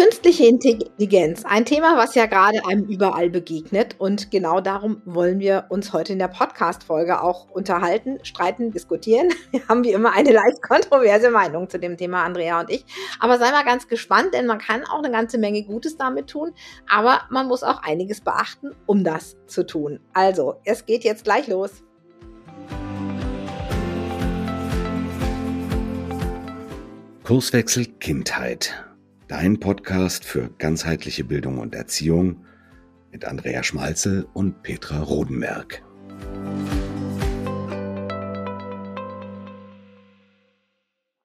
Künstliche Intelligenz, ein Thema, was ja gerade einem überall begegnet. Und genau darum wollen wir uns heute in der Podcast-Folge auch unterhalten, streiten, diskutieren. Wir haben wie immer eine leicht kontroverse Meinung zu dem Thema, Andrea und ich. Aber sei mal ganz gespannt, denn man kann auch eine ganze Menge Gutes damit tun. Aber man muss auch einiges beachten, um das zu tun. Also, es geht jetzt gleich los. Kurswechsel Kindheit Dein Podcast für ganzheitliche Bildung und Erziehung mit Andrea Schmalzel und Petra Rodenberg.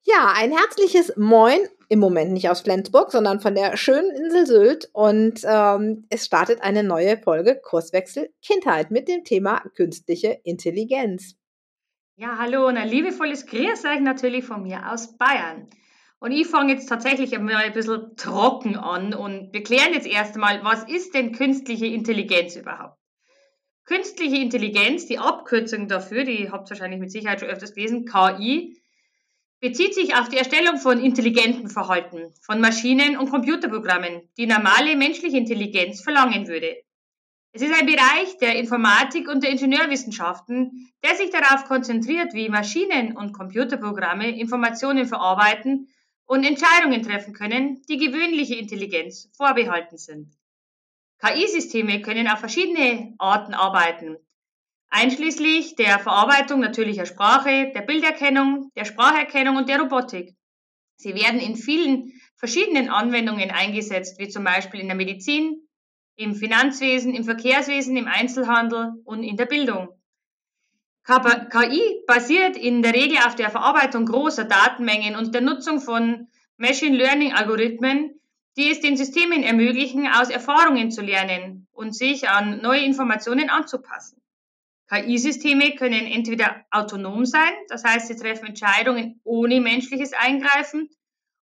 Ja, ein herzliches Moin, im Moment nicht aus Flensburg, sondern von der schönen Insel Sylt. Und ähm, es startet eine neue Folge Kurswechsel Kindheit mit dem Thema künstliche Intelligenz. Ja, hallo und ein liebevolles Grüß euch natürlich von mir aus Bayern. Und ich fange jetzt tatsächlich einmal ein bisschen trocken an und wir klären jetzt erst einmal, was ist denn künstliche Intelligenz überhaupt? Künstliche Intelligenz, die Abkürzung dafür, die habt ihr wahrscheinlich mit Sicherheit schon öfters gelesen, KI, bezieht sich auf die Erstellung von intelligenten Verhalten, von Maschinen und Computerprogrammen, die normale menschliche Intelligenz verlangen würde. Es ist ein Bereich der Informatik und der Ingenieurwissenschaften, der sich darauf konzentriert, wie Maschinen und Computerprogramme Informationen verarbeiten und Entscheidungen treffen können, die gewöhnliche Intelligenz vorbehalten sind. KI-Systeme können auf verschiedene Arten arbeiten, einschließlich der Verarbeitung natürlicher Sprache, der Bilderkennung, der Spracherkennung und der Robotik. Sie werden in vielen verschiedenen Anwendungen eingesetzt, wie zum Beispiel in der Medizin, im Finanzwesen, im Verkehrswesen, im Einzelhandel und in der Bildung. KI basiert in der Regel auf der Verarbeitung großer Datenmengen und der Nutzung von Machine Learning Algorithmen, die es den Systemen ermöglichen, aus Erfahrungen zu lernen und sich an neue Informationen anzupassen. KI-Systeme können entweder autonom sein, das heißt, sie treffen Entscheidungen ohne menschliches Eingreifen,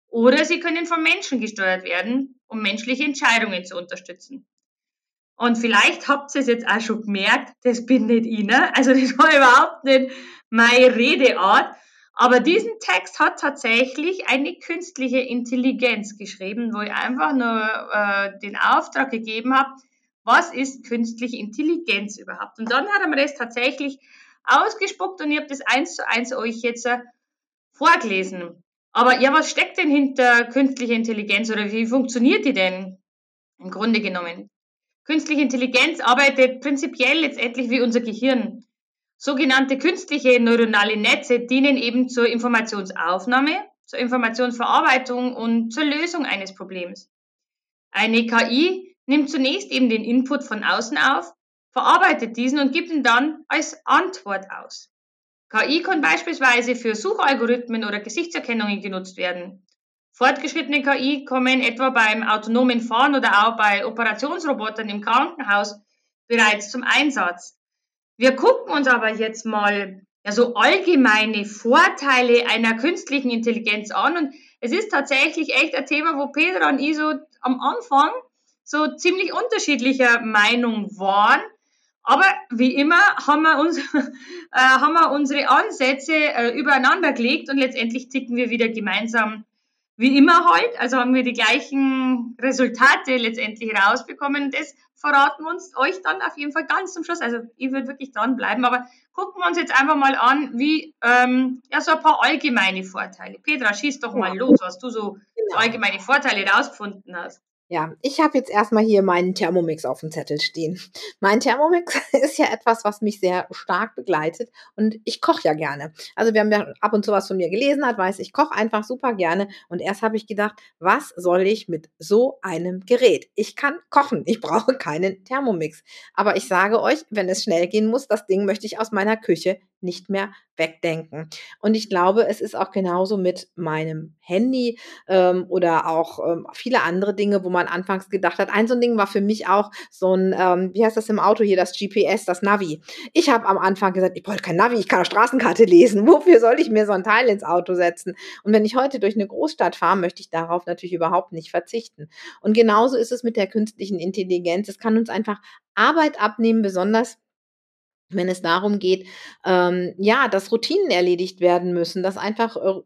oder sie können von Menschen gesteuert werden, um menschliche Entscheidungen zu unterstützen. Und vielleicht habt ihr es jetzt auch schon gemerkt, das bin nicht ich, ne? Also das war überhaupt nicht meine Redeart. Aber diesen Text hat tatsächlich eine künstliche Intelligenz geschrieben, wo ich einfach nur äh, den Auftrag gegeben habe, was ist künstliche Intelligenz überhaupt? Und dann hat er mir das tatsächlich ausgespuckt und ich habe das eins zu eins euch jetzt äh, vorgelesen. Aber ja, was steckt denn hinter künstlicher Intelligenz oder wie funktioniert die denn im Grunde genommen? Künstliche Intelligenz arbeitet prinzipiell letztendlich wie unser Gehirn. Sogenannte künstliche neuronale Netze dienen eben zur Informationsaufnahme, zur Informationsverarbeitung und zur Lösung eines Problems. Eine KI nimmt zunächst eben den Input von außen auf, verarbeitet diesen und gibt ihn dann als Antwort aus. KI kann beispielsweise für Suchalgorithmen oder Gesichtserkennungen genutzt werden. Fortgeschrittene KI kommen etwa beim autonomen Fahren oder auch bei Operationsrobotern im Krankenhaus bereits zum Einsatz. Wir gucken uns aber jetzt mal ja, so allgemeine Vorteile einer künstlichen Intelligenz an und es ist tatsächlich echt ein Thema, wo Peter und ich so am Anfang so ziemlich unterschiedlicher Meinung waren. Aber wie immer haben wir, uns, äh, haben wir unsere Ansätze äh, übereinander gelegt und letztendlich ticken wir wieder gemeinsam wie immer halt. Also haben wir die gleichen Resultate letztendlich rausbekommen. Das verraten wir uns euch dann auf jeden Fall ganz zum Schluss. Also ich würde wirklich dranbleiben, aber gucken wir uns jetzt einfach mal an, wie ähm, ja so ein paar allgemeine Vorteile. Petra, schieß doch mal los, was du so genau. allgemeine Vorteile rausgefunden hast. Ja, ich habe jetzt erstmal hier meinen Thermomix auf dem Zettel stehen. Mein Thermomix ist ja etwas, was mich sehr stark begleitet und ich koche ja gerne. Also wer ab und zu was von mir gelesen hat, weiß, ich koche einfach super gerne und erst habe ich gedacht, was soll ich mit so einem Gerät? Ich kann kochen, ich brauche keinen Thermomix. Aber ich sage euch, wenn es schnell gehen muss, das Ding möchte ich aus meiner Küche nicht mehr wegdenken. Und ich glaube, es ist auch genauso mit meinem Handy ähm, oder auch ähm, viele andere Dinge, wo man anfangs gedacht hat. Ein so ein Ding war für mich auch so ein, ähm, wie heißt das im Auto hier, das GPS, das Navi. Ich habe am Anfang gesagt, ich brauche kein Navi, ich kann eine Straßenkarte lesen. Wofür soll ich mir so ein Teil ins Auto setzen? Und wenn ich heute durch eine Großstadt fahre, möchte ich darauf natürlich überhaupt nicht verzichten. Und genauso ist es mit der künstlichen Intelligenz. Es kann uns einfach Arbeit abnehmen, besonders wenn es darum geht, ähm, ja, dass Routinen erledigt werden müssen, dass einfach äh,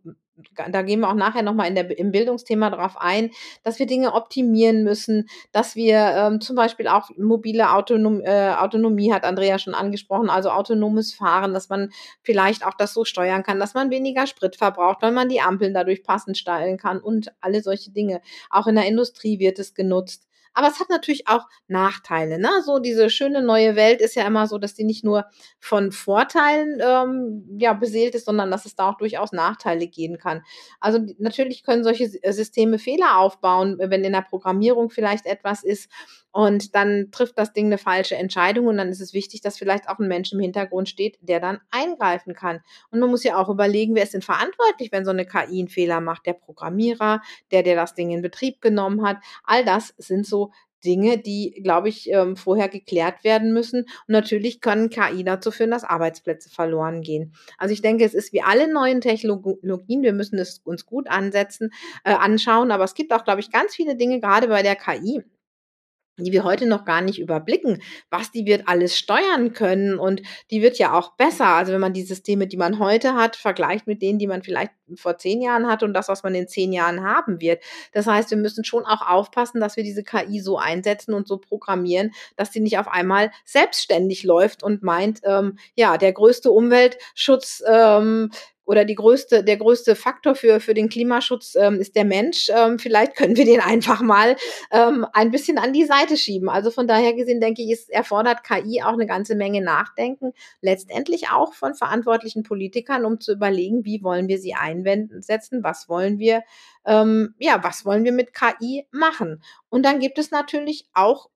da gehen wir auch nachher nochmal im Bildungsthema drauf ein, dass wir Dinge optimieren müssen, dass wir ähm, zum Beispiel auch mobile Autonom, äh, Autonomie hat Andrea schon angesprochen, also autonomes Fahren, dass man vielleicht auch das so steuern kann, dass man weniger Sprit verbraucht, weil man die Ampeln dadurch passend stellen kann und alle solche Dinge. Auch in der Industrie wird es genutzt. Aber es hat natürlich auch Nachteile. Ne? So diese schöne neue Welt ist ja immer so, dass die nicht nur von Vorteilen ähm, ja, beseelt ist, sondern dass es da auch durchaus Nachteile geben kann. Also natürlich können solche äh, Systeme Fehler aufbauen, wenn in der Programmierung vielleicht etwas ist und dann trifft das Ding eine falsche Entscheidung und dann ist es wichtig, dass vielleicht auch ein Mensch im Hintergrund steht, der dann eingreifen kann. Und man muss ja auch überlegen, wer ist denn verantwortlich, wenn so eine KI einen Fehler macht? Der Programmierer, der, der das Ding in Betrieb genommen hat. All das sind so Dinge, die, glaube ich, ähm, vorher geklärt werden müssen. Und natürlich können KI dazu führen, dass Arbeitsplätze verloren gehen. Also ich denke, es ist wie alle neuen Technologien, wir müssen es uns gut ansetzen, äh, anschauen. Aber es gibt auch, glaube ich, ganz viele Dinge, gerade bei der KI, die wir heute noch gar nicht überblicken, was die wird alles steuern können und die wird ja auch besser. Also wenn man die Systeme, die man heute hat, vergleicht mit denen, die man vielleicht vor zehn Jahren hatte und das, was man in zehn Jahren haben wird. Das heißt, wir müssen schon auch aufpassen, dass wir diese KI so einsetzen und so programmieren, dass sie nicht auf einmal selbstständig läuft und meint, ähm, ja, der größte Umweltschutz ähm, oder die größte, der größte Faktor für, für den Klimaschutz ähm, ist der Mensch. Ähm, vielleicht können wir den einfach mal ähm, ein bisschen an die Seite schieben. Also von daher gesehen denke ich, es erfordert KI auch eine ganze Menge Nachdenken, letztendlich auch von verantwortlichen Politikern, um zu überlegen, wie wollen wir sie einsetzen, was wollen wir, ähm, ja, was wollen wir mit KI machen. Und dann gibt es natürlich auch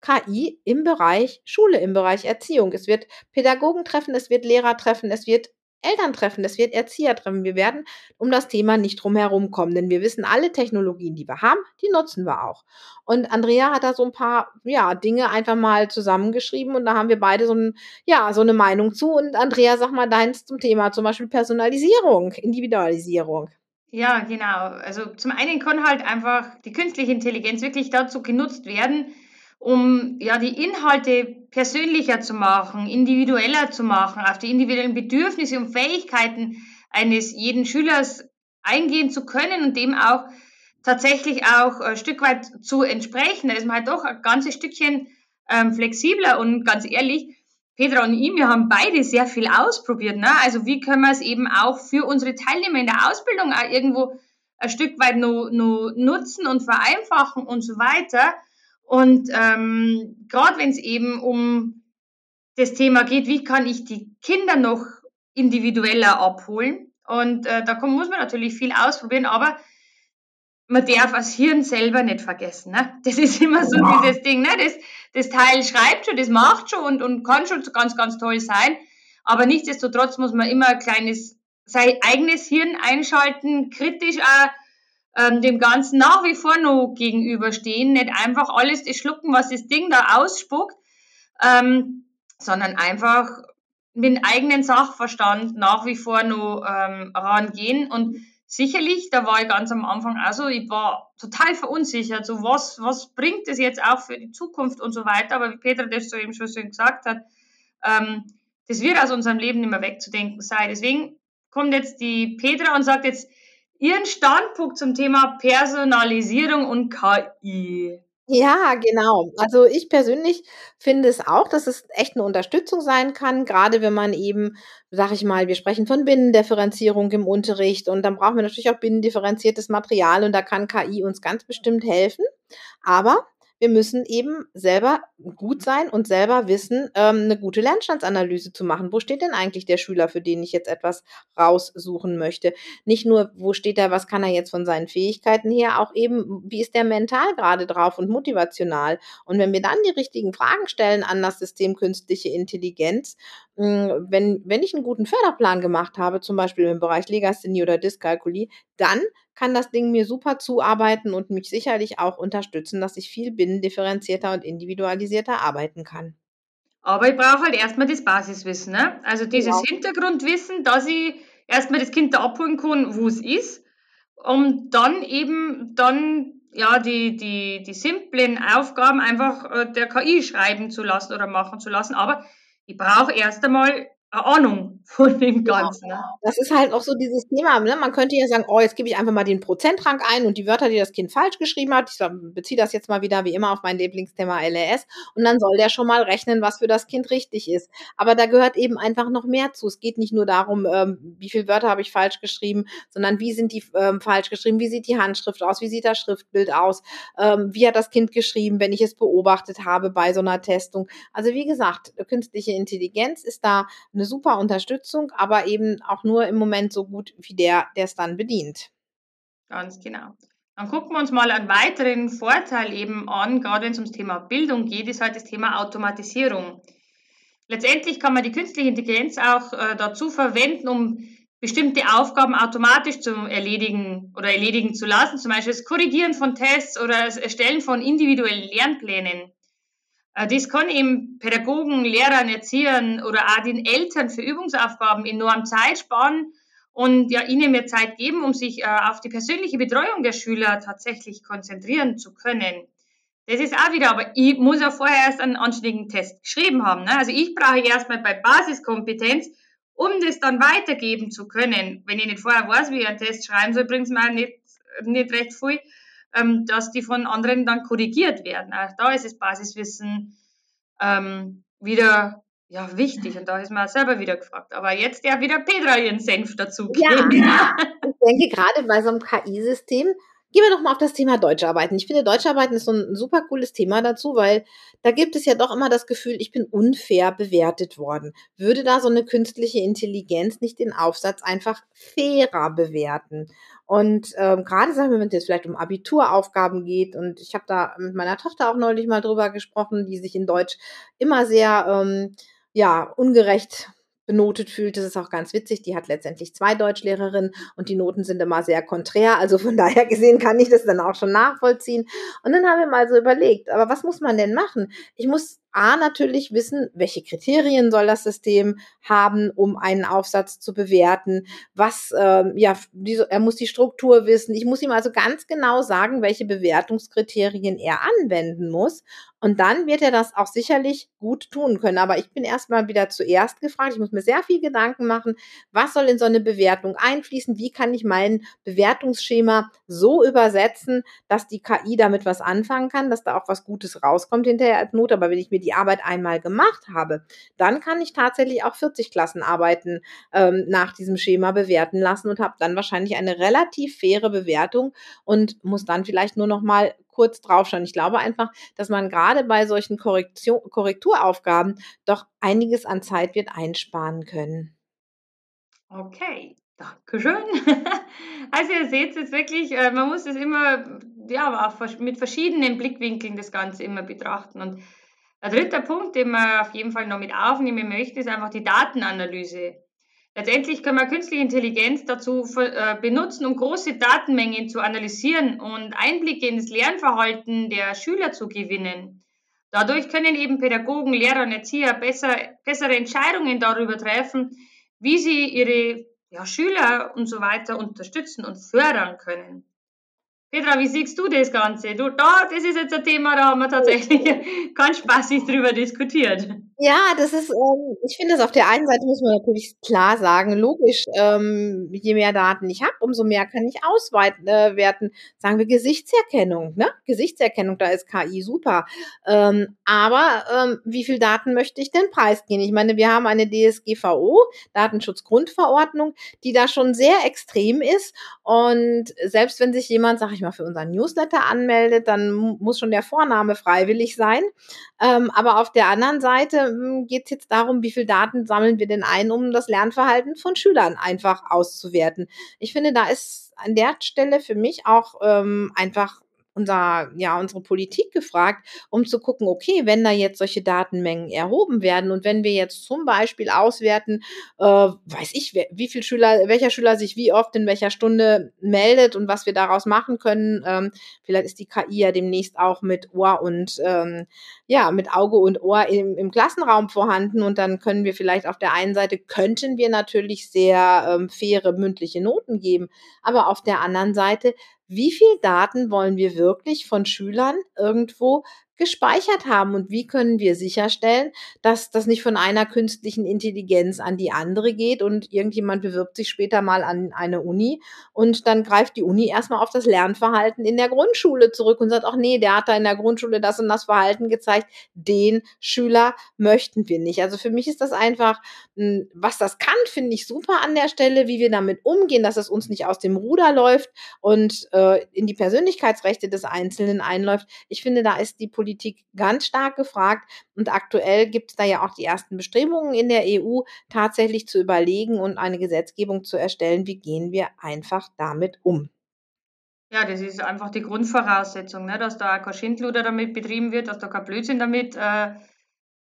KI im Bereich Schule, im Bereich Erziehung. Es wird Pädagogen treffen, es wird Lehrer treffen, es wird Elterntreffen, das wird Erziehertreffen. Wir werden um das Thema nicht drum herum kommen, denn wir wissen, alle Technologien, die wir haben, die nutzen wir auch. Und Andrea hat da so ein paar ja, Dinge einfach mal zusammengeschrieben und da haben wir beide so, ein, ja, so eine Meinung zu. Und Andrea, sag mal deins zum Thema, zum Beispiel Personalisierung, Individualisierung. Ja, genau. Also zum einen kann halt einfach die künstliche Intelligenz wirklich dazu genutzt werden, um ja die Inhalte persönlicher zu machen, individueller zu machen, auf die individuellen Bedürfnisse und Fähigkeiten eines jeden Schülers eingehen zu können und dem auch tatsächlich auch ein Stück weit zu entsprechen. Da ist man halt doch ein ganzes Stückchen ähm, flexibler und ganz ehrlich, Petra und ich, wir haben beide sehr viel ausprobiert. Ne? Also wie können wir es eben auch für unsere Teilnehmer in der Ausbildung auch irgendwo ein Stück weit nur, nur nutzen und vereinfachen und so weiter. Und ähm, gerade wenn es eben um das Thema geht, wie kann ich die Kinder noch individueller abholen? Und äh, da muss man natürlich viel ausprobieren, aber man darf das Hirn selber nicht vergessen. Ne? Das ist immer so ja. dieses Ding. Ne? Das, das Teil schreibt schon, das macht schon und, und kann schon ganz, ganz toll sein. Aber nichtsdestotrotz muss man immer ein kleines, sein eigenes Hirn einschalten, kritisch auch ähm, dem Ganzen nach wie vor noch gegenüberstehen, nicht einfach alles das schlucken, was das Ding da ausspuckt, ähm, sondern einfach mit dem eigenen Sachverstand nach wie vor noch ähm, rangehen. Und sicherlich, da war ich ganz am Anfang also, ich war total verunsichert, so was, was bringt es jetzt auch für die Zukunft und so weiter, aber wie Peter das so eben schon so gesagt hat, ähm, das wird aus unserem Leben nicht mehr wegzudenken sein. Deswegen kommt jetzt die Petra und sagt jetzt, Ihren Standpunkt zum Thema Personalisierung und KI. Ja, genau. Also ich persönlich finde es auch, dass es echt eine Unterstützung sein kann, gerade wenn man eben, sag ich mal, wir sprechen von Binnendifferenzierung im Unterricht und dann brauchen wir natürlich auch binnendifferenziertes Material und da kann KI uns ganz bestimmt helfen. Aber wir müssen eben selber gut sein und selber wissen, ähm, eine gute Lernstandsanalyse zu machen. Wo steht denn eigentlich der Schüler, für den ich jetzt etwas raussuchen möchte? Nicht nur, wo steht er, was kann er jetzt von seinen Fähigkeiten her, auch eben, wie ist der mental gerade drauf und motivational. Und wenn wir dann die richtigen Fragen stellen an das System künstliche Intelligenz, wenn, wenn ich einen guten Förderplan gemacht habe, zum Beispiel im Bereich Legasthenie oder Dyskalkulie, dann kann das Ding mir super zuarbeiten und mich sicherlich auch unterstützen, dass ich viel binnendifferenzierter und individualisierter arbeiten kann. Aber ich brauche halt erstmal das Basiswissen. Ne? Also dieses genau. Hintergrundwissen, dass ich erstmal das Kind da abholen kann, wo es ist, um dann eben dann ja die, die, die simplen Aufgaben einfach äh, der KI schreiben zu lassen oder machen zu lassen. Aber ich brauche erst einmal Ahnung von dem Ganzen. Ja, das ist halt auch so dieses Thema. Ne? Man könnte ja sagen, oh, jetzt gebe ich einfach mal den Prozentrang ein und die Wörter, die das Kind falsch geschrieben hat. Ich beziehe das jetzt mal wieder wie immer auf mein Lieblingsthema LRS. Und dann soll der schon mal rechnen, was für das Kind richtig ist. Aber da gehört eben einfach noch mehr zu. Es geht nicht nur darum, ähm, wie viele Wörter habe ich falsch geschrieben, sondern wie sind die ähm, falsch geschrieben, wie sieht die Handschrift aus, wie sieht das Schriftbild aus, ähm, wie hat das Kind geschrieben, wenn ich es beobachtet habe bei so einer Testung. Also wie gesagt, künstliche Intelligenz ist da eine super Unterstützung, aber eben auch nur im Moment so gut wie der, der es dann bedient. Ganz genau. Dann gucken wir uns mal einen weiteren Vorteil eben an, gerade wenn es ums Thema Bildung geht, ist halt das Thema Automatisierung. Letztendlich kann man die künstliche Intelligenz auch äh, dazu verwenden, um bestimmte Aufgaben automatisch zu erledigen oder erledigen zu lassen, zum Beispiel das Korrigieren von Tests oder das Erstellen von individuellen Lernplänen. Äh, das kann eben Pädagogen, Lehrern, Erziehern oder auch den Eltern für Übungsaufgaben enorm Zeit sparen und ja ihnen mehr Zeit geben, um sich äh, auf die persönliche Betreuung der Schüler tatsächlich konzentrieren zu können. Das ist auch wieder, aber ich muss ja vorher erst einen anständigen Test geschrieben haben. Ne? Also ich brauche erstmal bei Basiskompetenz, um das dann weitergeben zu können. Wenn ich nicht vorher weiß, wie ich einen Test schreiben soll, bringt es mir nicht, nicht recht viel, ähm, dass die von anderen dann korrigiert werden. Auch da ist das Basiswissen ähm, wieder ja, wichtig und da ist man selber wieder gefragt. Aber jetzt ja wieder Petra ihren Senf dazu. Ja, ja, ich denke gerade bei so einem KI-System, Gehen wir doch mal auf das Thema Deutscharbeiten. Ich finde, Deutscharbeiten ist so ein super cooles Thema dazu, weil da gibt es ja doch immer das Gefühl, ich bin unfair bewertet worden. Würde da so eine künstliche Intelligenz nicht den Aufsatz einfach fairer bewerten? Und ähm, gerade sagen wir, wenn es jetzt vielleicht um Abituraufgaben geht, und ich habe da mit meiner Tochter auch neulich mal drüber gesprochen, die sich in Deutsch immer sehr ähm, ja ungerecht benotet fühlt. Das ist auch ganz witzig. Die hat letztendlich zwei Deutschlehrerinnen und die Noten sind immer sehr konträr. Also von daher gesehen kann ich das dann auch schon nachvollziehen. Und dann haben wir mal so überlegt, aber was muss man denn machen? Ich muss A natürlich wissen, welche Kriterien soll das System haben, um einen Aufsatz zu bewerten. Was, ähm, ja, diese, er muss die Struktur wissen. Ich muss ihm also ganz genau sagen, welche Bewertungskriterien er anwenden muss. Und dann wird er das auch sicherlich gut tun können. Aber ich bin erstmal wieder zuerst gefragt. Ich muss mir sehr viel Gedanken machen, was soll in so eine Bewertung einfließen? Wie kann ich mein Bewertungsschema so übersetzen, dass die KI damit was anfangen kann, dass da auch was Gutes rauskommt hinterher als Not. Aber wenn ich mir die Arbeit einmal gemacht habe, dann kann ich tatsächlich auch 40 Klassenarbeiten ähm, nach diesem Schema bewerten lassen und habe dann wahrscheinlich eine relativ faire Bewertung und muss dann vielleicht nur noch mal kurz draufschauen. Ich glaube einfach, dass man gerade bei solchen Korrektion, Korrekturaufgaben doch einiges an Zeit wird einsparen können. Okay, Dankeschön. Also ihr seht jetzt wirklich, äh, man muss es immer ja, mit verschiedenen Blickwinkeln das Ganze immer betrachten. Und der dritte Punkt, den man auf jeden Fall noch mit aufnehmen möchte, ist einfach die Datenanalyse. Letztendlich können wir künstliche Intelligenz dazu äh, benutzen, um große Datenmengen zu analysieren und Einblicke in das Lernverhalten der Schüler zu gewinnen. Dadurch können eben Pädagogen, Lehrer und Erzieher besser, bessere Entscheidungen darüber treffen, wie sie ihre ja, Schüler und so weiter unterstützen und fördern können. Petra, wie siehst du das Ganze? Du, da, das ist jetzt ein Thema, da haben wir tatsächlich ganz spaßig drüber diskutiert. Ja, das ist, ähm, ich finde das auf der einen Seite muss man natürlich klar sagen, logisch, ähm, je mehr Daten ich habe, umso mehr kann ich ausweiten, äh. Sagen wir Gesichtserkennung, ne? Gesichtserkennung, da ist KI super. Ähm, aber ähm, wie viel Daten möchte ich denn preisgeben? Ich meine, wir haben eine DSGVO, Datenschutzgrundverordnung, die da schon sehr extrem ist. Und selbst wenn sich jemand, sag ich mal, für unseren Newsletter anmeldet, dann muss schon der Vorname freiwillig sein. Ähm, aber auf der anderen Seite geht es jetzt darum, wie viel Daten sammeln wir denn ein, um das Lernverhalten von Schülern einfach auszuwerten. Ich finde, da ist an der Stelle für mich auch ähm, einfach unser, ja, unsere Politik gefragt, um zu gucken, okay, wenn da jetzt solche Datenmengen erhoben werden und wenn wir jetzt zum Beispiel auswerten, äh, weiß ich, wie viel Schüler, welcher Schüler sich wie oft in welcher Stunde meldet und was wir daraus machen können, ähm, vielleicht ist die KI ja demnächst auch mit Ohr und ähm, ja, mit Auge und Ohr im, im Klassenraum vorhanden und dann können wir vielleicht auf der einen Seite könnten wir natürlich sehr ähm, faire mündliche Noten geben, aber auf der anderen Seite wie viel Daten wollen wir wirklich von Schülern irgendwo gespeichert haben und wie können wir sicherstellen, dass das nicht von einer künstlichen Intelligenz an die andere geht und irgendjemand bewirbt sich später mal an eine Uni und dann greift die Uni erstmal auf das Lernverhalten in der Grundschule zurück und sagt, ach nee, der hat da in der Grundschule das und das Verhalten gezeigt, den Schüler möchten wir nicht. Also für mich ist das einfach, hm, was das kann, finde ich super an der Stelle, wie wir damit umgehen, dass es uns nicht aus dem Ruder läuft und äh, in die Persönlichkeitsrechte des Einzelnen einläuft. Ich finde, da ist die Politik ganz stark gefragt und aktuell gibt es da ja auch die ersten Bestrebungen in der EU, tatsächlich zu überlegen und eine Gesetzgebung zu erstellen, wie gehen wir einfach damit um. Ja, das ist einfach die Grundvoraussetzung, ne, dass da kein Schindluder damit betrieben wird, dass da kein Blödsinn damit äh,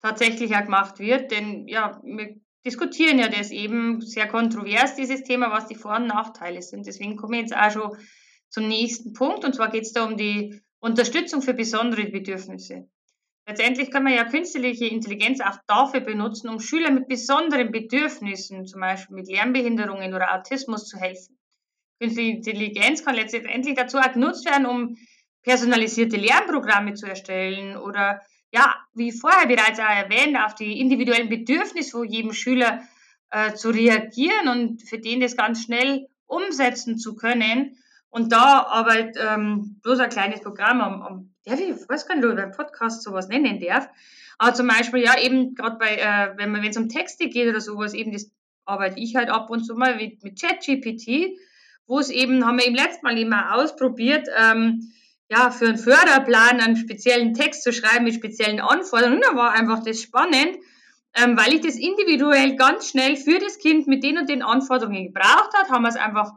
tatsächlich auch gemacht wird. Denn ja, wir diskutieren ja das eben sehr kontrovers, dieses Thema, was die Vor- und Nachteile sind. Deswegen komme ich jetzt auch schon zum nächsten Punkt. Und zwar geht es da um die Unterstützung für besondere Bedürfnisse. Letztendlich kann man ja künstliche Intelligenz auch dafür benutzen, um Schülern mit besonderen Bedürfnissen, zum Beispiel mit Lernbehinderungen oder Autismus, zu helfen. Künstliche Intelligenz kann letztendlich dazu auch genutzt werden, um personalisierte Lernprogramme zu erstellen oder ja, wie vorher bereits auch erwähnt, auf die individuellen Bedürfnisse von jedem Schüler äh, zu reagieren und für den das ganz schnell umsetzen zu können. Und da aber ähm, bloß ein kleines Programm am, am darf ich, weiß gar nicht, ob ich beim Podcast sowas nennen darf. Aber zum Beispiel, ja, eben gerade bei, äh, wenn es um Texte geht oder sowas, eben das arbeite ich halt ab und zu mal mit, mit ChatGPT, wo es eben, haben wir im letzten Mal immer ausprobiert, ähm, ja, für einen Förderplan einen speziellen Text zu schreiben mit speziellen Anforderungen. Und da war einfach das spannend, ähm, weil ich das individuell ganz schnell für das Kind mit den und den Anforderungen gebraucht hat, haben wir es einfach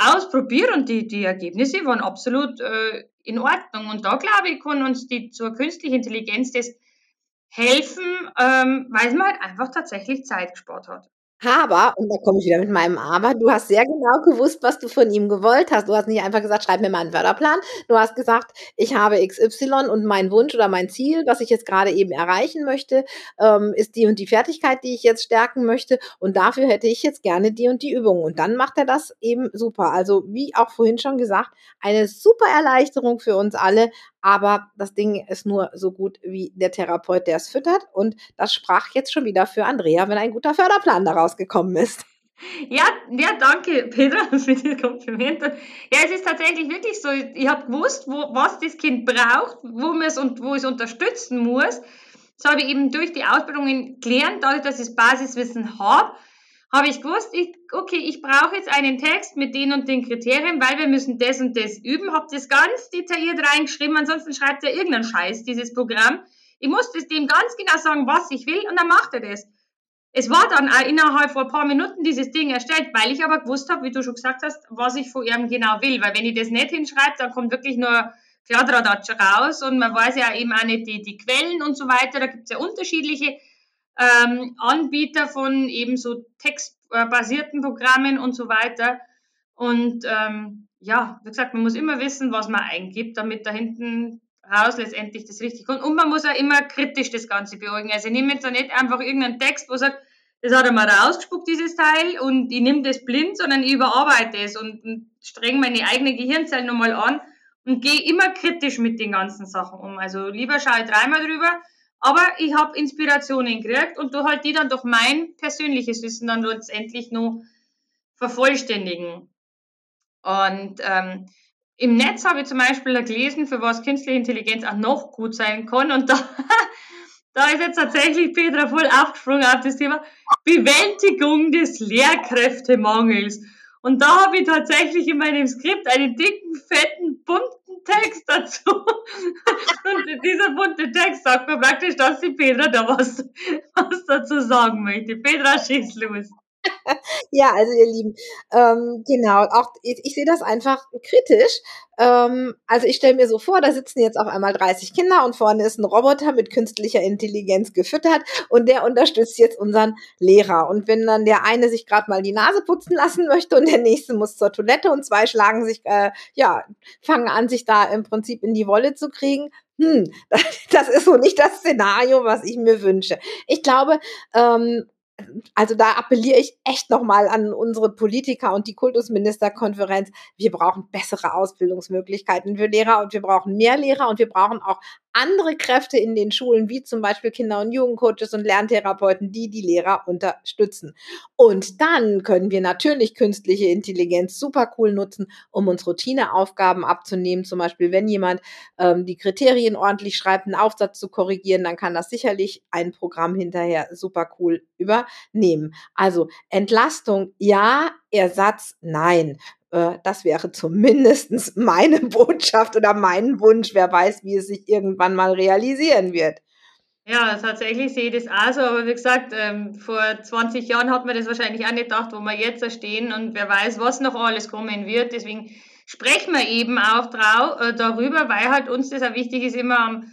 ausprobiert und die, die Ergebnisse waren absolut äh, in Ordnung. Und da glaube ich, kann uns die zur künstlichen Intelligenz das helfen, ähm, weil man halt einfach tatsächlich Zeit gespart hat. Aber, und da komme ich wieder mit meinem Aber, du hast sehr genau gewusst, was du von ihm gewollt hast. Du hast nicht einfach gesagt, schreib mir mal einen Förderplan. Du hast gesagt, ich habe XY und mein Wunsch oder mein Ziel, was ich jetzt gerade eben erreichen möchte, ähm, ist die und die Fertigkeit, die ich jetzt stärken möchte. Und dafür hätte ich jetzt gerne die und die Übung. Und dann macht er das eben super. Also, wie auch vorhin schon gesagt, eine super Erleichterung für uns alle, aber das Ding ist nur so gut wie der Therapeut, der es füttert. Und das sprach jetzt schon wieder für Andrea, wenn ein guter Förderplan daraus gekommen ist. Ja, ja, danke, Petra, für die Komplimente. Ja, es ist tatsächlich wirklich so. Ich habe gewusst, wo, was das Kind braucht, wo es und wo es unterstützen muss. Das habe ich eben durch die Ausbildungen gelernt, dadurch, dass ich das Basiswissen habe habe ich gewusst, ich, okay, ich brauche jetzt einen Text mit den und den Kriterien, weil wir müssen das und das üben, habe das ganz detailliert reingeschrieben, ansonsten schreibt er irgendeinen Scheiß, dieses Programm. Ich muss das dem ganz genau sagen, was ich will und dann macht er das. Es war dann auch innerhalb von ein paar Minuten dieses Ding erstellt, weil ich aber gewusst habe, wie du schon gesagt hast, was ich von ihm genau will. Weil wenn ich das nicht hinschreibe, dann kommt wirklich nur Kladradatsch raus und man weiß ja eben auch nicht die, die Quellen und so weiter. Da gibt es ja unterschiedliche ähm, Anbieter von eben so textbasierten Programmen und so weiter. Und ähm, ja, wie gesagt, man muss immer wissen, was man eingibt, damit da hinten raus letztendlich das richtig kommt. Und man muss auch immer kritisch das Ganze beäugen. Also ich nehme jetzt da nicht einfach irgendeinen Text, wo sagt, das hat er mal rausgespuckt, dieses Teil, und ich nehme das blind, sondern ich überarbeite es und, und streng meine eigene Gehirnzellen nochmal an und gehe immer kritisch mit den ganzen Sachen um. Also lieber schaue ich dreimal drüber, aber ich habe Inspirationen gekriegt und du halt die dann durch mein persönliches Wissen dann letztendlich nur vervollständigen. Und ähm, im Netz habe ich zum Beispiel gelesen, für was künstliche Intelligenz auch noch gut sein kann. Und da, da ist jetzt tatsächlich Petra voll aufgesprungen auf das Thema Bewältigung des Lehrkräftemangels. Und da habe ich tatsächlich in meinem Skript einen dicken, fetten, bunten Text dazu. Und dieser bunte Text sagt mir praktisch, dass die Petra da was, was dazu sagen möchte. Petra, schieß los. ja, also ihr Lieben, ähm, genau, auch ich, ich sehe das einfach kritisch. Ähm, also ich stelle mir so vor, da sitzen jetzt auf einmal 30 Kinder und vorne ist ein Roboter mit künstlicher Intelligenz gefüttert und der unterstützt jetzt unseren Lehrer. Und wenn dann der eine sich gerade mal die Nase putzen lassen möchte und der nächste muss zur Toilette und zwei schlagen sich, äh, ja, fangen an, sich da im Prinzip in die Wolle zu kriegen, hm, das ist so nicht das Szenario, was ich mir wünsche. Ich glaube, ähm, also da appelliere ich echt nochmal an unsere Politiker und die Kultusministerkonferenz. Wir brauchen bessere Ausbildungsmöglichkeiten für Lehrer und wir brauchen mehr Lehrer und wir brauchen auch andere Kräfte in den Schulen, wie zum Beispiel Kinder- und Jugendcoaches und Lerntherapeuten, die die Lehrer unterstützen. Und dann können wir natürlich künstliche Intelligenz super cool nutzen, um uns Routineaufgaben abzunehmen. Zum Beispiel, wenn jemand ähm, die Kriterien ordentlich schreibt, einen Aufsatz zu korrigieren, dann kann das sicherlich ein Programm hinterher super cool übernehmen. Also Entlastung ja, Ersatz nein. Äh, das wäre zumindest meine Botschaft oder mein Wunsch. Wer weiß, wie es sich irgendwann mal realisieren wird. Ja, tatsächlich sehe ich das auch so, aber wie gesagt, ähm, vor 20 Jahren hat man das wahrscheinlich auch nicht gedacht, wo wir jetzt stehen und wer weiß, was noch alles kommen wird. Deswegen sprechen wir eben auch äh, darüber, weil halt uns das auch wichtig ist, immer am,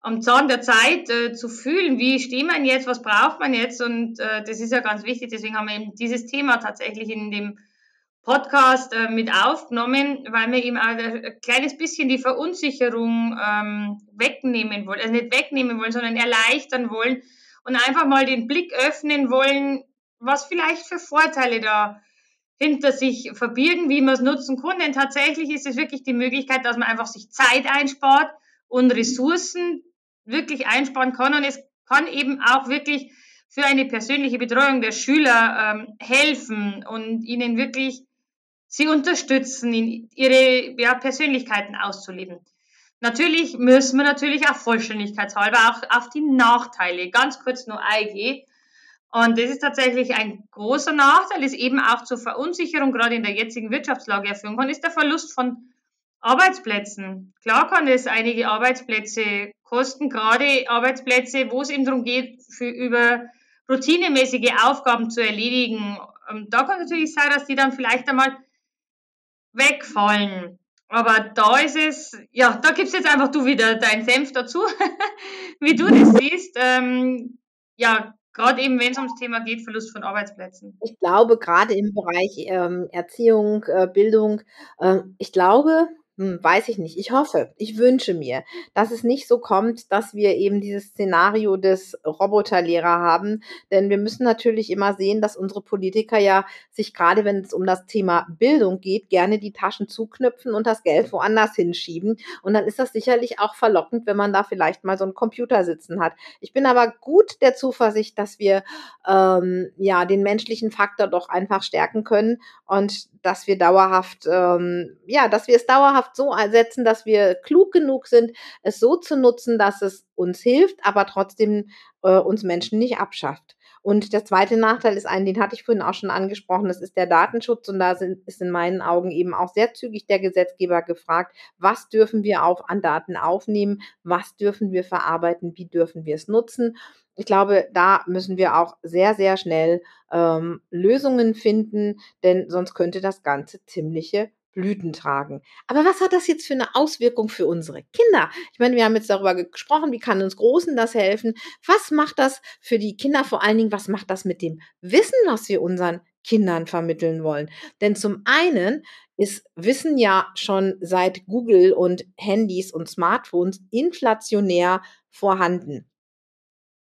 am Zahn der Zeit äh, zu fühlen, wie steht man jetzt, was braucht man jetzt und das ist ja ganz wichtig. Deswegen haben wir eben dieses Thema tatsächlich in dem Podcast äh, mit aufgenommen, weil wir eben auch ein kleines bisschen die Verunsicherung ähm, wegnehmen wollen, also nicht wegnehmen wollen, sondern erleichtern wollen und einfach mal den Blick öffnen wollen, was vielleicht für Vorteile da hinter sich verbirgen, wie man es nutzen kann. Denn tatsächlich ist es wirklich die Möglichkeit, dass man einfach sich Zeit einspart und Ressourcen wirklich einsparen kann. Und es kann eben auch wirklich für eine persönliche Betreuung der Schüler ähm, helfen und ihnen wirklich sie unterstützen, in ihre ja, Persönlichkeiten auszuleben. Natürlich müssen wir natürlich auch vollständigkeitshalber auch auf die Nachteile ganz kurz nur eingehen. Und das ist tatsächlich ein großer Nachteil, ist eben auch zur Verunsicherung gerade in der jetzigen Wirtschaftslage erführen kann, ist der Verlust von Arbeitsplätzen. Klar kann es einige Arbeitsplätze kosten, gerade Arbeitsplätze, wo es eben darum geht, für über routinemäßige Aufgaben zu erledigen. Und da kann es natürlich sein, dass die dann vielleicht einmal wegfallen. Aber da ist es, ja, da gibst jetzt einfach du wieder deinen Senf dazu, wie du das siehst. Ähm, ja, gerade eben, wenn es ums Thema geht, Verlust von Arbeitsplätzen. Ich glaube, gerade im Bereich ähm, Erziehung, äh, Bildung, äh, ich glaube, hm, weiß ich nicht. Ich hoffe, ich wünsche mir, dass es nicht so kommt, dass wir eben dieses Szenario des Roboterlehrer haben. Denn wir müssen natürlich immer sehen, dass unsere Politiker ja sich gerade, wenn es um das Thema Bildung geht, gerne die Taschen zuknüpfen und das Geld woanders hinschieben. Und dann ist das sicherlich auch verlockend, wenn man da vielleicht mal so einen Computer sitzen hat. Ich bin aber gut der Zuversicht, dass wir ähm, ja den menschlichen Faktor doch einfach stärken können und dass wir dauerhaft, ähm, ja, dass wir es dauerhaft so ersetzen, dass wir klug genug sind, es so zu nutzen, dass es uns hilft, aber trotzdem äh, uns Menschen nicht abschafft. Und der zweite Nachteil ist ein, den hatte ich vorhin auch schon angesprochen, das ist der Datenschutz. Und da sind, ist in meinen Augen eben auch sehr zügig der Gesetzgeber gefragt, was dürfen wir auf, an Daten aufnehmen, was dürfen wir verarbeiten, wie dürfen wir es nutzen ich glaube, da müssen wir auch sehr, sehr schnell ähm, Lösungen finden, denn sonst könnte das Ganze ziemliche Blüten tragen. Aber was hat das jetzt für eine Auswirkung für unsere Kinder? Ich meine, wir haben jetzt darüber gesprochen, wie kann uns Großen das helfen? Was macht das für die Kinder vor allen Dingen? Was macht das mit dem Wissen, was wir unseren Kindern vermitteln wollen? Denn zum einen ist Wissen ja schon seit Google und Handys und Smartphones inflationär vorhanden.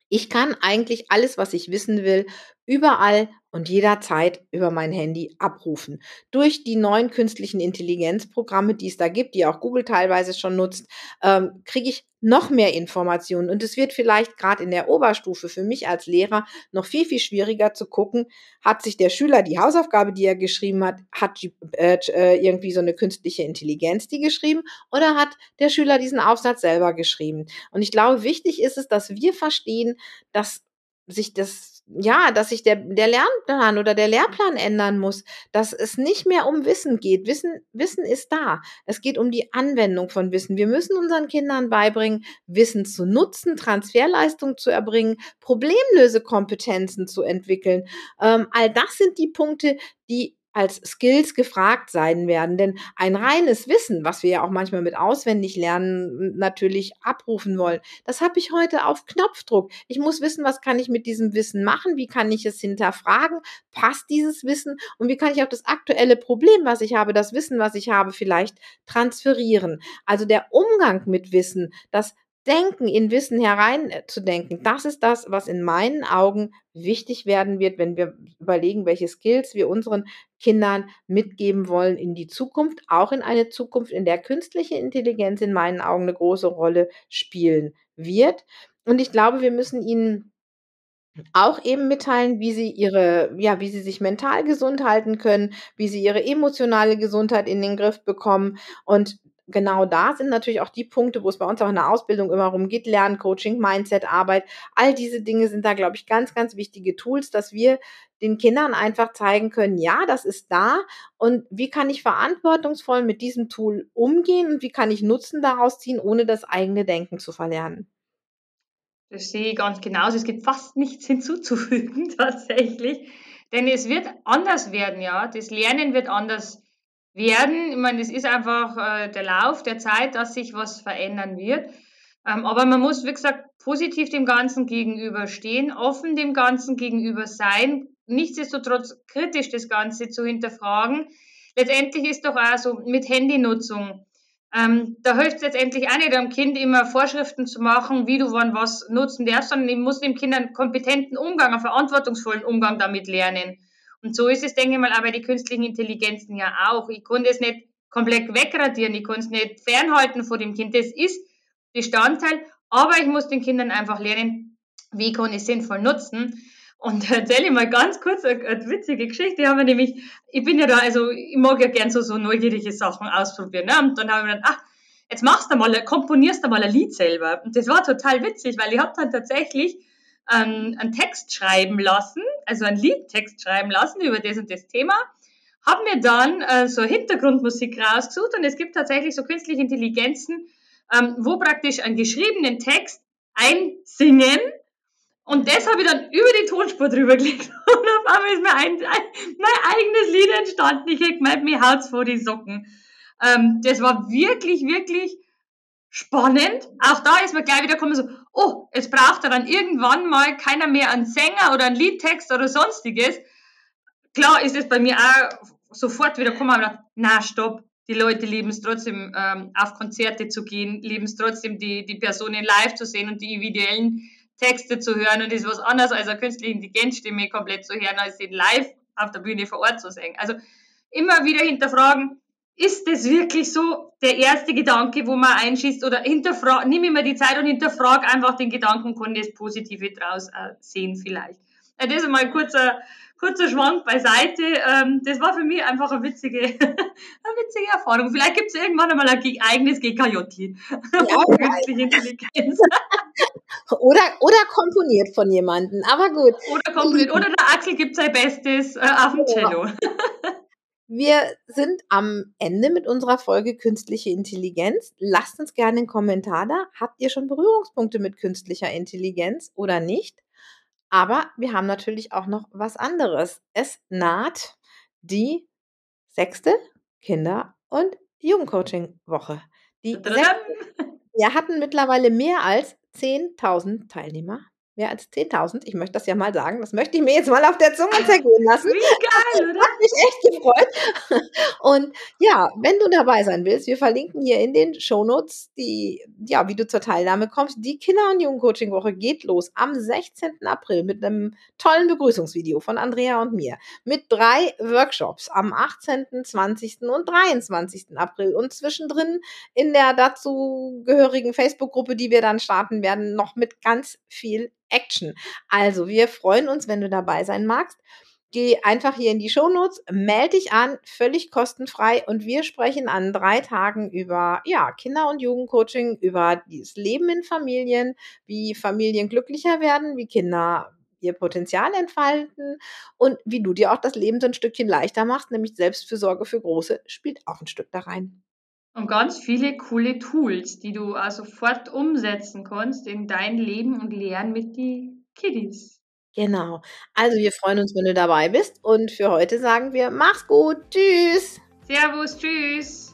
Ich kann eigentlich alles, was ich wissen will, überall und jederzeit über mein Handy abrufen. Durch die neuen künstlichen Intelligenzprogramme, die es da gibt, die auch Google teilweise schon nutzt, ähm, kriege ich noch mehr Informationen. Und es wird vielleicht gerade in der Oberstufe für mich als Lehrer noch viel, viel schwieriger zu gucken, hat sich der Schüler die Hausaufgabe, die er geschrieben hat, hat äh, äh, irgendwie so eine künstliche Intelligenz die geschrieben oder hat der Schüler diesen Aufsatz selber geschrieben. Und ich glaube, wichtig ist es, dass wir verstehen, dass sich das ja, dass sich der, der Lernplan oder der Lehrplan ändern muss, dass es nicht mehr um Wissen geht. Wissen, Wissen ist da. Es geht um die Anwendung von Wissen. Wir müssen unseren Kindern beibringen, Wissen zu nutzen, Transferleistung zu erbringen, Problemlösekompetenzen zu entwickeln. Ähm, all das sind die Punkte, die als Skills gefragt sein werden. Denn ein reines Wissen, was wir ja auch manchmal mit auswendig lernen, natürlich abrufen wollen, das habe ich heute auf Knopfdruck. Ich muss wissen, was kann ich mit diesem Wissen machen, wie kann ich es hinterfragen, passt dieses Wissen und wie kann ich auch das aktuelle Problem, was ich habe, das Wissen, was ich habe, vielleicht transferieren. Also der Umgang mit Wissen, das Denken in Wissen hereinzudenken, das ist das, was in meinen Augen wichtig werden wird, wenn wir überlegen, welche Skills wir unseren Kindern mitgeben wollen in die Zukunft, auch in eine Zukunft, in der künstliche Intelligenz in meinen Augen eine große Rolle spielen wird. Und ich glaube, wir müssen ihnen auch eben mitteilen, wie sie ihre, ja, wie sie sich mental gesund halten können, wie sie ihre emotionale Gesundheit in den Griff bekommen. Und genau da sind natürlich auch die Punkte, wo es bei uns auch in der Ausbildung immer rumgeht, Lerncoaching, Mindset, Arbeit. All diese Dinge sind da, glaube ich, ganz, ganz wichtige Tools, dass wir den Kindern einfach zeigen können, ja, das ist da und wie kann ich verantwortungsvoll mit diesem Tool umgehen und wie kann ich Nutzen daraus ziehen, ohne das eigene Denken zu verlernen. Das sehe ich ganz genauso. Es gibt fast nichts hinzuzufügen tatsächlich. Denn es wird anders werden, ja. Das Lernen wird anders werden. Ich meine, das ist einfach äh, der Lauf der Zeit, dass sich was verändern wird. Ähm, aber man muss, wie gesagt, positiv dem Ganzen gegenüberstehen, offen dem Ganzen gegenüber sein, nichtsdestotrotz kritisch das Ganze zu hinterfragen. Letztendlich ist doch auch so mit Handynutzung ähm, da hilft es letztendlich auch nicht, dem Kind immer Vorschriften zu machen, wie du wann was nutzen darfst, sondern ich muss dem Kind einen kompetenten Umgang, einen verantwortungsvollen Umgang damit lernen. Und so ist es, denke ich mal, auch bei den künstlichen Intelligenzen ja auch. Ich konnte es nicht komplett wegradieren, ich konnte es nicht fernhalten vor dem Kind. Das ist Bestandteil, aber ich muss den Kindern einfach lernen, wie kann ich sinnvoll nutzen. Und erzähle ich mal ganz kurz eine, eine witzige Geschichte. Haben wir nämlich, ich bin ja da, also ich mag ja gern so, so neugierige Sachen ausprobieren. Ne? Und dann habe ich mir gedacht, ach, jetzt machst du mal, komponierst du mal ein Lied selber. Und das war total witzig, weil ich habe dann tatsächlich ähm, einen Text schreiben lassen, also einen Liedtext schreiben lassen über das und das Thema. Habe mir dann äh, so Hintergrundmusik rausgesucht und es gibt tatsächlich so künstliche Intelligenzen, ähm, wo praktisch einen geschriebenen Text einsingen und das habe ich dann über die Tonspur drüber gelegt. Und auf einmal ist mir ein, ein, mein eigenes Lied entstanden. Ich hätte gemeint, mir haut's vor die Socken. Ähm, das war wirklich, wirklich spannend. Auch da ist mir gleich wieder gekommen so, oh, jetzt braucht er dann irgendwann mal keiner mehr einen Sänger oder einen Liedtext oder sonstiges. Klar ist es bei mir auch sofort wieder gekommen, aber na, stopp. Die Leute lieben es trotzdem, ähm, auf Konzerte zu gehen, lieben es trotzdem, die, die Personen live zu sehen und die individuellen Texte zu hören und ist was anderes als eine künstliche Intelligenzstimme komplett zu hören, als den live auf der Bühne vor Ort zu singen. Also immer wieder hinterfragen, ist das wirklich so der erste Gedanke, wo man einschießt oder hinterfrag, nimm immer die Zeit und hinterfrag einfach den Gedanken, kann das Positive draus äh, sehen vielleicht. Ja, das ist mal ein kurzer, kurzer Schwank beiseite. Ähm, das war für mich einfach eine witzige, eine witzige Erfahrung. Vielleicht gibt es irgendwann einmal ein eigenes. Ja, künstliche Intelligenz. oder, oder komponiert von jemandem, aber gut. Oder komponiert. Oder der Axel gibt sein Bestes äh, auf dem Cello. Wir sind am Ende mit unserer Folge Künstliche Intelligenz. Lasst uns gerne einen Kommentar da. Habt ihr schon Berührungspunkte mit künstlicher Intelligenz oder nicht? Aber wir haben natürlich auch noch was anderes. Es naht die sechste Kinder- und Jugendcoaching-Woche. Die wir hatten mittlerweile mehr als 10.000 Teilnehmer mehr als 10.000. Ich möchte das ja mal sagen. Das möchte ich mir jetzt mal auf der Zunge zergehen lassen. Wie geil, oder? Hat mich echt gefreut. Und ja, wenn du dabei sein willst, wir verlinken hier in den Shownotes die, ja, wie du zur Teilnahme kommst. Die Kinder- und Jugendcoaching-Woche geht los am 16. April mit einem tollen Begrüßungsvideo von Andrea und mir. Mit drei Workshops am 18., 20. und 23. April. Und zwischendrin in der dazu gehörigen Facebook-Gruppe, die wir dann starten werden, noch mit ganz viel Action. Also, wir freuen uns, wenn du dabei sein magst. Geh einfach hier in die Shownotes, melde dich an, völlig kostenfrei und wir sprechen an drei Tagen über ja, Kinder- und Jugendcoaching, über das Leben in Familien, wie Familien glücklicher werden, wie Kinder ihr Potenzial entfalten und wie du dir auch das Leben so ein Stückchen leichter machst, nämlich Selbstfürsorge für Große spielt auch ein Stück da rein. Und ganz viele coole Tools, die du auch sofort umsetzen kannst in dein Leben und lernen mit den Kiddies. Genau. Also wir freuen uns, wenn du dabei bist. Und für heute sagen wir, mach's gut. Tschüss. Servus, tschüss.